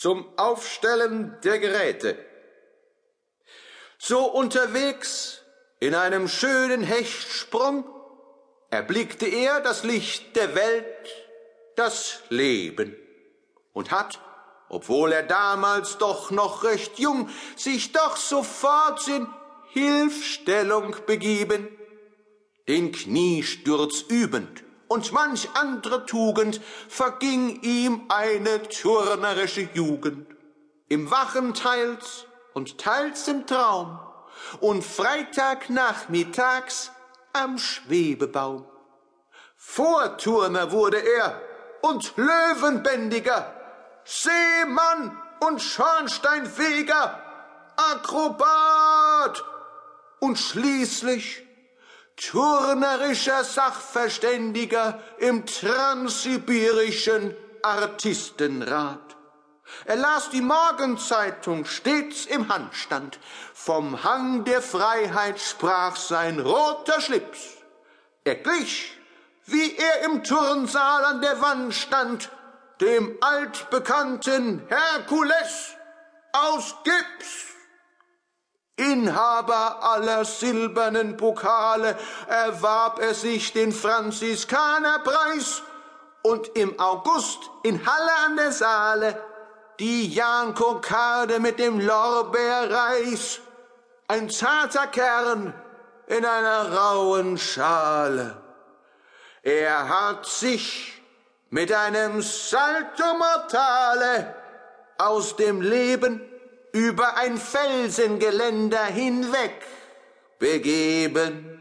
zum Aufstellen der Geräte. So unterwegs in einem schönen Hechtsprung erblickte er das Licht der Welt, das Leben, und hat, obwohl er damals doch noch recht jung, sich doch sofort in Hilfstellung begeben, den Kniesturz übend und manch andere Tugend verging ihm eine turnerische Jugend. Im Wachen teils und teils im Traum und Freitagnachmittags am Schwebebaum. Vorturner wurde er und Löwenbändiger, Seemann und Schornsteinfeger, Akrobat und schließlich turnerischer Sachverständiger im transsibirischen Artistenrat. Er las die Morgenzeitung stets im Handstand. Vom Hang der Freiheit sprach sein roter Schlips. Er glich, wie er im Turnsaal an der Wand stand, dem altbekannten Herkules aus Gips. Inhaber aller silbernen Pokale erwarb er sich den Franziskanerpreis und im August in Halle an der Saale die Jankokarde mit dem Lorbeerreis, ein zarter Kern in einer rauen Schale. Er hat sich mit einem Salto Mortale aus dem Leben über ein Felsengeländer hinweg begeben.